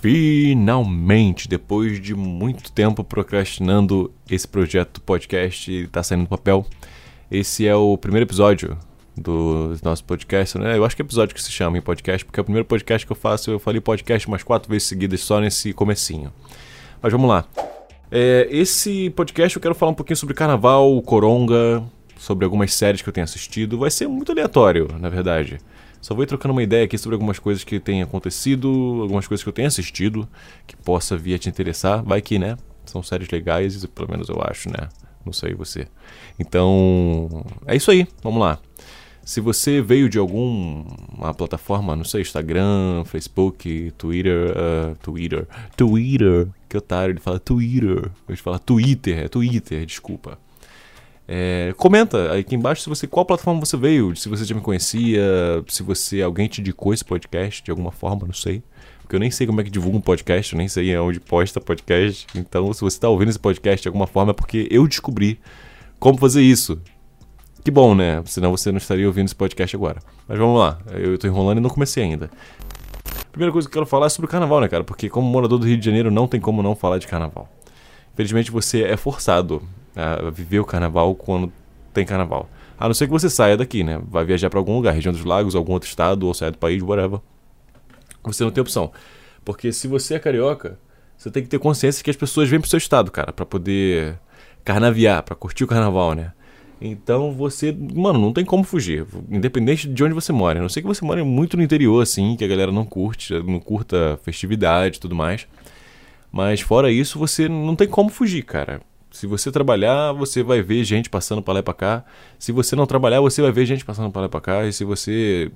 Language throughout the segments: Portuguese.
Finalmente, depois de muito tempo procrastinando esse projeto podcast, está saindo do papel. Esse é o primeiro episódio do nosso podcast, né? Eu acho que é episódio que se chama em podcast, porque é o primeiro podcast que eu faço. Eu falei podcast umas quatro vezes seguidas só nesse comecinho. Mas vamos lá. É, esse podcast eu quero falar um pouquinho sobre carnaval, coronga, sobre algumas séries que eu tenho assistido. Vai ser muito aleatório, na verdade. Só vou ir trocando uma ideia aqui sobre algumas coisas que têm acontecido, algumas coisas que eu tenho assistido, que possa vir a te interessar. Vai que, né? São séries legais, pelo menos eu acho, né? Não sei você. Então, é isso aí. Vamos lá. Se você veio de alguma plataforma, não sei, Instagram, Facebook, Twitter, uh, Twitter, Twitter, que otário, ele fala Twitter, eu fala Twitter, é Twitter, desculpa. É, comenta aqui embaixo se você qual plataforma você veio, se você já me conhecia, se você alguém te indicou esse podcast de alguma forma, não sei. Porque eu nem sei como é que divulga um podcast, eu nem sei onde posta podcast. Então, se você está ouvindo esse podcast de alguma forma é porque eu descobri como fazer isso. Que bom, né? Senão você não estaria ouvindo esse podcast agora. Mas vamos lá, eu estou enrolando e não comecei ainda. Primeira coisa que eu quero falar é sobre o carnaval, né, cara? Porque como morador do Rio de Janeiro não tem como não falar de carnaval. Infelizmente você é forçado a viver o carnaval quando tem carnaval. A não ser que você saia daqui, né? Vai viajar para algum lugar, região dos lagos, algum outro estado, ou saia do país, whatever. Você não tem opção. Porque se você é carioca, você tem que ter consciência que as pessoas vêm pro seu estado, cara, para poder carnaviar, para curtir o carnaval, né? Então você, mano, não tem como fugir, independente de onde você mora. A não sei que você mora muito no interior, assim, que a galera não curte, não curta festividade e tudo mais. Mas fora isso, você não tem como fugir, cara. Se você trabalhar, você vai ver gente passando para lá e para cá. Se você não trabalhar, você vai ver gente passando para lá e para cá. E se você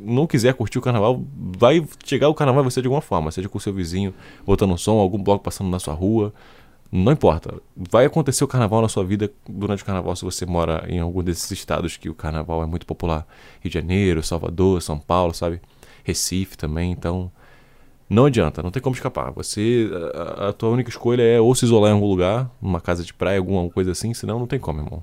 não quiser curtir o carnaval, vai chegar o carnaval você de alguma forma, seja com seu vizinho botando um som, algum bloco passando na sua rua. Não importa. Vai acontecer o carnaval na sua vida durante o carnaval se você mora em algum desses estados que o carnaval é muito popular. Rio de Janeiro, Salvador, São Paulo, sabe? Recife também. Então, não adianta, não tem como escapar. Você, a, a, tua única escolha é ou se isolar em algum lugar, numa casa de praia, alguma coisa assim, senão não tem como, irmão.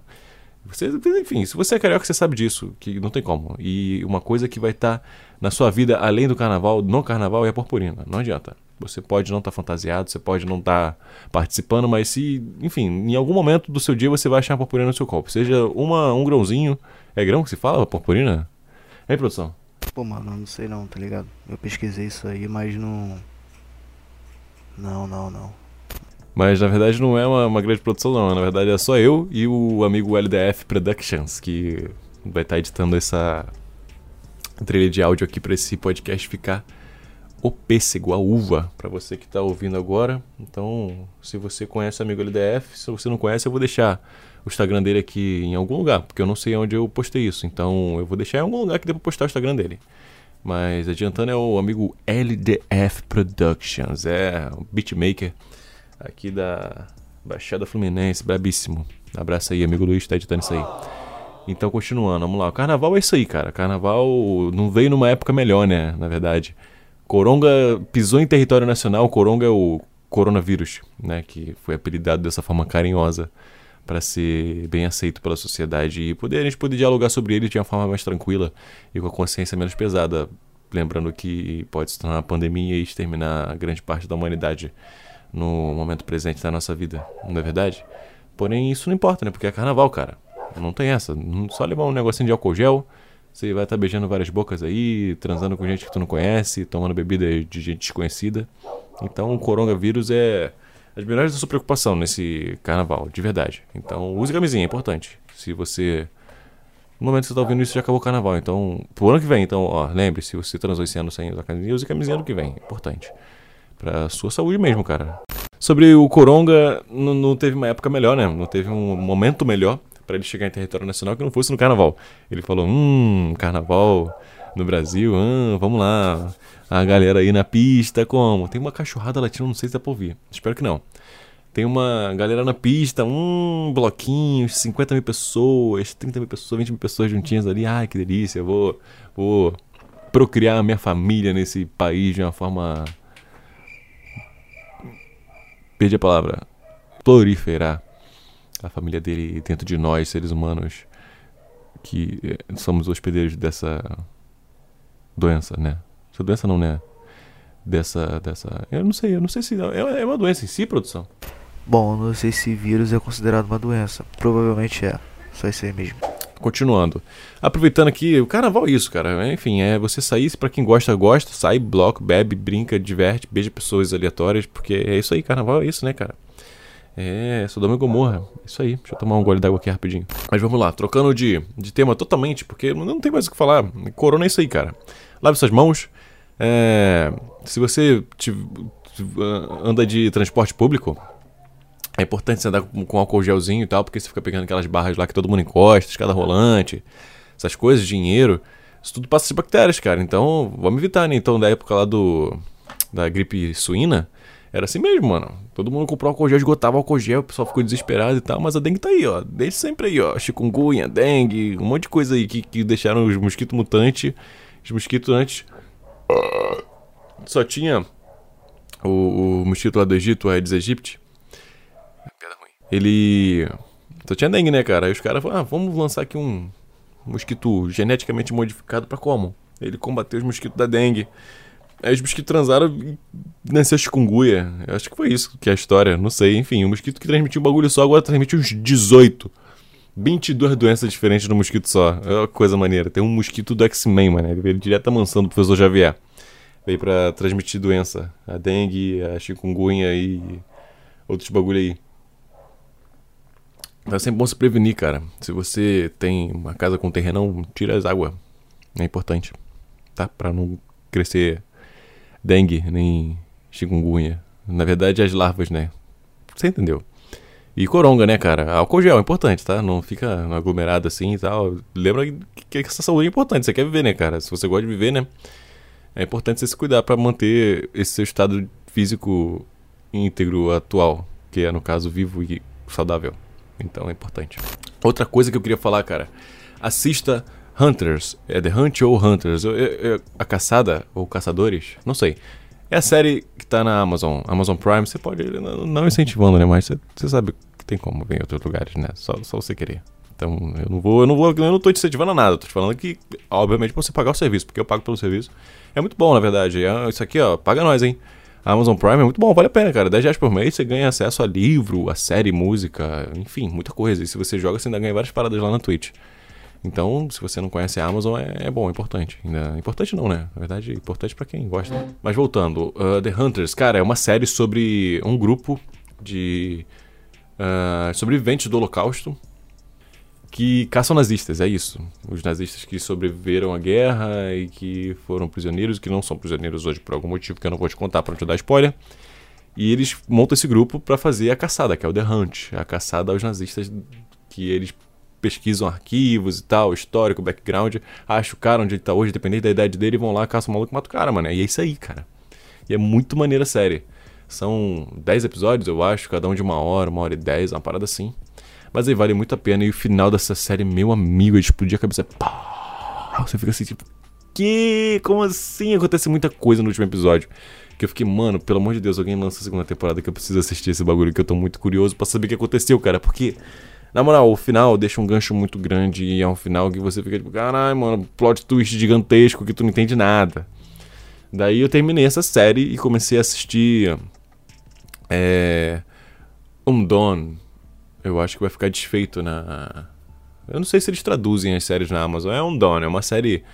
Você, enfim, se você é carioca, você sabe disso, que não tem como. E uma coisa que vai estar tá na sua vida, além do carnaval, no carnaval, é a purpurina. Não adianta. Você pode não estar tá fantasiado, você pode não estar tá participando, mas se, enfim, em algum momento do seu dia você vai achar a purpurina no seu copo. Seja uma, um grãozinho. É grão que se fala, purpurina? Hein, produção? Pô, mano, não sei não, tá ligado? Eu pesquisei isso aí, mas não. Não, não, não. Mas na verdade não é uma, uma grande produção, não. Na verdade é só eu e o amigo LDF Productions que vai estar tá editando essa trilha de áudio aqui para esse podcast ficar o pêssego, a uva, para você que está ouvindo agora. Então, se você conhece o amigo LDF, se você não conhece, eu vou deixar o Instagram dele aqui em algum lugar, porque eu não sei onde eu postei isso. Então eu vou deixar em algum lugar que dê pra postar o Instagram dele. Mas adiantando é o amigo LDF Productions, é um beatmaker aqui da Baixada Fluminense, brabíssimo. Abraço aí, amigo Luiz, tá editando isso aí. Então, continuando, vamos lá. O carnaval é isso aí, cara. Carnaval não veio numa época melhor, né? Na verdade. Coronga pisou em território nacional. Coronga é o coronavírus, né? Que foi apelidado dessa forma carinhosa para ser bem aceito pela sociedade e poder a gente poder dialogar sobre ele de uma forma mais tranquila e com a consciência menos pesada, lembrando que pode se tornar uma pandemia e exterminar grande parte da humanidade no momento presente da nossa vida, não é verdade? Porém, isso não importa, né? Porque é carnaval, cara. Não tem essa. Só levar um negocinho de álcool gel, você vai estar tá beijando várias bocas aí, transando com gente que tu não conhece, tomando bebida de gente desconhecida. Então, o coronavírus é as melhores da sua preocupação nesse carnaval, de verdade. Então, use camisinha, é importante. Se você. No momento que você está ouvindo isso, já acabou o carnaval. Então, pro ano que vem, então, ó, lembre, se você transou esse ano sem usar camisinha, use camisinha ano que vem. É importante. Pra sua saúde mesmo, cara. Sobre o Coronga, não teve uma época melhor, né? Não teve um momento melhor para ele chegar em território nacional que não fosse no carnaval. Ele falou: hum, carnaval no Brasil, hum, vamos lá a galera aí na pista, como? Tem uma cachorrada latina, não sei se dá pra ouvir. Espero que não. Tem uma galera na pista, um bloquinho, 50 mil pessoas, 30 mil pessoas, 20 mil pessoas juntinhas ali. Ai, que delícia, vou, vou procriar a minha família nesse país de uma forma. Perdi a palavra. Proliferar a família dele dentro de nós, seres humanos, que eh, somos hospedeiros dessa doença, né? Essa doença não, né? dessa. dessa eu não sei, eu não sei se. É, é uma doença em si, produção? Bom, não sei se vírus é considerado uma doença. Provavelmente é. Só isso aí mesmo. Continuando. Aproveitando aqui, o carnaval é isso, cara. Enfim, é você sair, para quem gosta, gosta, sai, bloco, bebe, brinca, diverte, beija pessoas aleatórias, porque é isso aí, carnaval é isso, né, cara? É, Sodoma e Gomorra. Isso aí. Deixa eu tomar um gole d'água aqui rapidinho. Mas vamos lá, trocando de, de tema totalmente, porque não tem mais o que falar. Corona é isso aí, cara. Lave suas mãos. É, se você te, anda de transporte público, é importante você andar com, com álcool gelzinho e tal, porque você fica pegando aquelas barras lá que todo mundo encosta, escada rolante, essas coisas, dinheiro. Isso tudo passa de bactérias, cara. Então, vamos evitar, né? Então, da época lá do da gripe suína, era assim mesmo, mano. Todo mundo comprou álcool gel, esgotava álcool gel, o pessoal ficou desesperado e tal, mas a dengue tá aí, ó. Desde sempre aí, ó. Chikungunya, dengue, um monte de coisa aí que, que deixaram os mosquitos mutantes. Os mosquitos antes. Só tinha o, o mosquito lá do Egito, o Aedes aegypti. Ele. Só tinha dengue, né, cara? Aí os caras falaram, ah, vamos lançar aqui um mosquito geneticamente modificado para como? Ele combateu os mosquitos da dengue. Aí os mosquitos transaram e nasceu chikungunya. Eu acho que foi isso que é a história, não sei. Enfim, o mosquito que transmitiu um bagulho só agora transmite uns 18. 22 doenças diferentes no mosquito só. É uma coisa maneira. Tem um mosquito do X-Men, mano. Ele veio direto da mansão do professor Xavier. Veio pra transmitir doença. A dengue, a chikungunya e outros bagulho aí. Então é sempre bom se prevenir, cara. Se você tem uma casa com terrenão, tira as águas. É importante. Tá? Pra não crescer dengue, nem chikungunya. Na verdade, as larvas, né? Você entendeu? E coronga, né, cara? Álcool gel é importante, tá? Não fica aglomerado assim e tal. Lembra que essa saúde é importante. Você quer viver, né, cara? Se você gosta de viver, né? É importante você se cuidar para manter esse seu estado físico íntegro atual, que é, no caso, vivo e saudável. Então é importante. Outra coisa que eu queria falar, cara. Assista Hunters. É The Hunt ou Hunters? Eu, eu, a caçada ou caçadores? Não sei. É a série que tá na Amazon, Amazon Prime. Você pode, não, incentivando, né? Mas você, sabe que tem como ver em outros lugares, né? Só, só você querer. Então eu não vou, eu não vou, eu não tô te incentivando a nada. Tô te falando que, obviamente, pra você pagar o serviço, porque eu pago pelo serviço. É muito bom, na verdade. É, isso aqui, ó, paga nós, hein? A Amazon Prime é muito bom, vale a pena, cara. 10 reais por mês você ganha acesso a livro, a série, música, enfim, muita coisa. E se você joga, você ainda ganha várias paradas lá na Twitch. Então, se você não conhece a Amazon, é, é bom, é importante. Ainda, importante não, né? Na verdade, é importante para quem gosta. Mas voltando, uh, The Hunters, cara, é uma série sobre um grupo de uh, sobreviventes do Holocausto que caçam nazistas, é isso. Os nazistas que sobreviveram à guerra e que foram prisioneiros, que não são prisioneiros hoje por algum motivo que eu não vou te contar para não te dar spoiler. E eles montam esse grupo para fazer a caçada, que é o The Hunt, a caçada aos nazistas que eles pesquisam arquivos e tal, histórico, background, acham o cara onde ele tá hoje, dependendo da idade dele, vão lá, caçam o maluco e matam o cara, mano. E é isso aí, cara. E é muito maneira a série. São 10 episódios, eu acho, cada um de uma hora, uma hora e 10, uma parada assim. Mas aí vale muito a pena. E o final dessa série, meu amigo, explodir a cabeça. Pá! Você fica assim, tipo, que? Como assim? Acontece muita coisa no último episódio. Que eu fiquei, mano, pelo amor de Deus, alguém lança a segunda temporada que eu preciso assistir esse bagulho, que eu tô muito curioso para saber o que aconteceu, cara. Porque, na moral, o final deixa um gancho muito grande e é um final que você fica tipo, caralho, mano, plot twist gigantesco que tu não entende nada. Daí eu terminei essa série e comecei a assistir. É. Um Dawn, eu acho que vai ficar desfeito na. Eu não sei se eles traduzem as séries na Amazon. É um Dawn, é uma série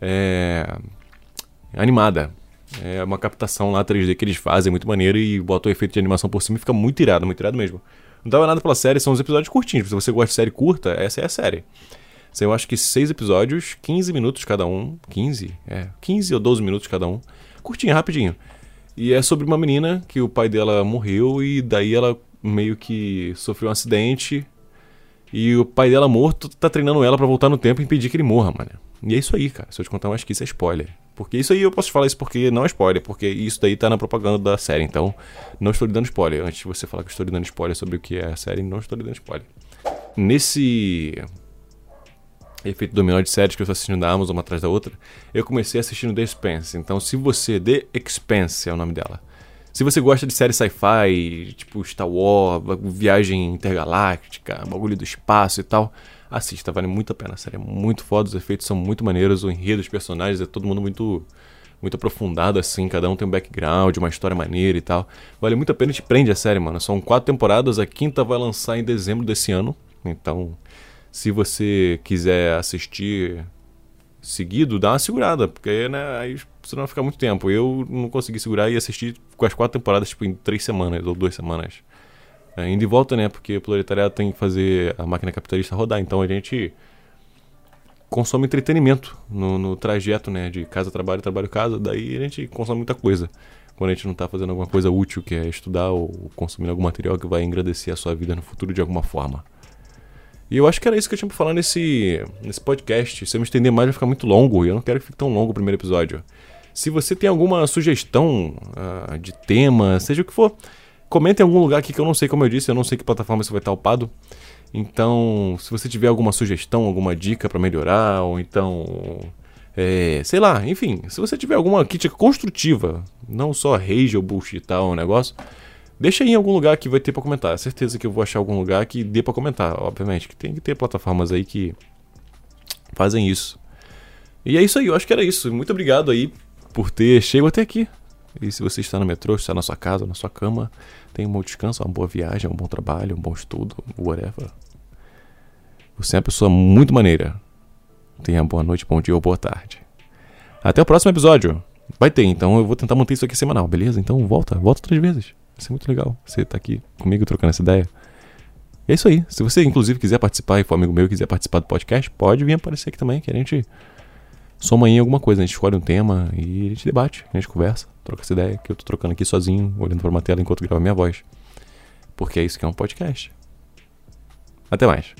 é... animada. É uma captação lá 3D que eles fazem, muito maneiro, e botam o efeito de animação por cima e fica muito irado, muito irado mesmo. Não dava nada pela série, são os episódios curtinhos. Se você gosta de série curta, essa é a série. São, eu acho que seis episódios, 15 minutos cada um. 15? É, 15 ou 12 minutos cada um. Curtinho, rapidinho. E é sobre uma menina que o pai dela morreu e daí ela meio que sofreu um acidente e o pai dela morto tá treinando ela para voltar no tempo e impedir que ele morra, mano. E é isso aí, cara. Se eu te contar mais que isso é spoiler. Porque isso aí eu posso te falar isso porque não é spoiler, porque isso daí tá na propaganda da série. Então, não estou lhe dando spoiler. Antes de você falar que estou lhe dando spoiler sobre o que é a série, não estou lhe dando spoiler. Nesse efeito dominó de séries que eu estou assistindo da Amazon uma atrás da outra, eu comecei assistindo The Expanse. Então, se você. The Expanse é o nome dela. Se você gosta de série sci-fi, tipo Star Wars, viagem intergaláctica, bagulho do espaço e tal, assista, vale muito a pena. A série é muito foda, os efeitos são muito maneiros, o enredo, os personagens, é todo mundo muito muito aprofundado assim, cada um tem um background, uma história maneira e tal. Vale muito a pena, te prende a série, mano. São quatro temporadas, a quinta vai lançar em dezembro desse ano. Então, se você quiser assistir seguido, dá uma segurada, porque né, aí você não vai ficar muito tempo. Eu não consegui segurar e assistir com as quatro temporadas tipo, em três semanas ou duas semanas. É, indo e volta, né? Porque o proletariado tem que fazer a máquina capitalista rodar. Então a gente consome entretenimento no, no trajeto, né? De casa, trabalho, trabalho, casa. Daí a gente consome muita coisa. Quando a gente não está fazendo alguma coisa útil, que é estudar ou consumir algum material que vai engrandecer a sua vida no futuro de alguma forma. E eu acho que era isso que eu tinha pra falar nesse, nesse podcast. Se eu me estender mais, vai ficar muito longo. E eu não quero que fique tão longo o primeiro episódio. Se você tem alguma sugestão uh, de tema, seja o que for, comenta em algum lugar aqui que eu não sei, como eu disse, eu não sei que plataforma você vai estar upado. Então, se você tiver alguma sugestão, alguma dica para melhorar, ou então. É, sei lá, enfim, se você tiver alguma crítica construtiva, não só rage ou bullshit e tal, um negócio, Deixa aí em algum lugar que vai ter para comentar. Certeza que eu vou achar algum lugar que dê para comentar, obviamente. Que tem que ter plataformas aí que fazem isso. E é isso aí, eu acho que era isso. Muito obrigado aí por ter chegado até aqui. E se você está no metrô, está na sua casa, na sua cama, tenha um bom descanso, uma boa viagem, um bom trabalho, um bom estudo, whatever. Você é uma pessoa muito maneira. Tenha boa noite, bom dia ou boa tarde. Até o próximo episódio. Vai ter, então eu vou tentar manter isso aqui semanal, beleza? Então volta, volta três vezes. Vai ser muito legal você estar tá aqui comigo trocando essa ideia. É isso aí. Se você, inclusive, quiser participar e for amigo meu e quiser participar do podcast, pode vir aparecer aqui também, que a gente soma em alguma coisa. A gente escolhe um tema e a gente debate, a gente conversa, troca essa ideia que eu tô trocando aqui sozinho, olhando para uma tela enquanto gravo minha voz. Porque é isso que é um podcast. Até mais.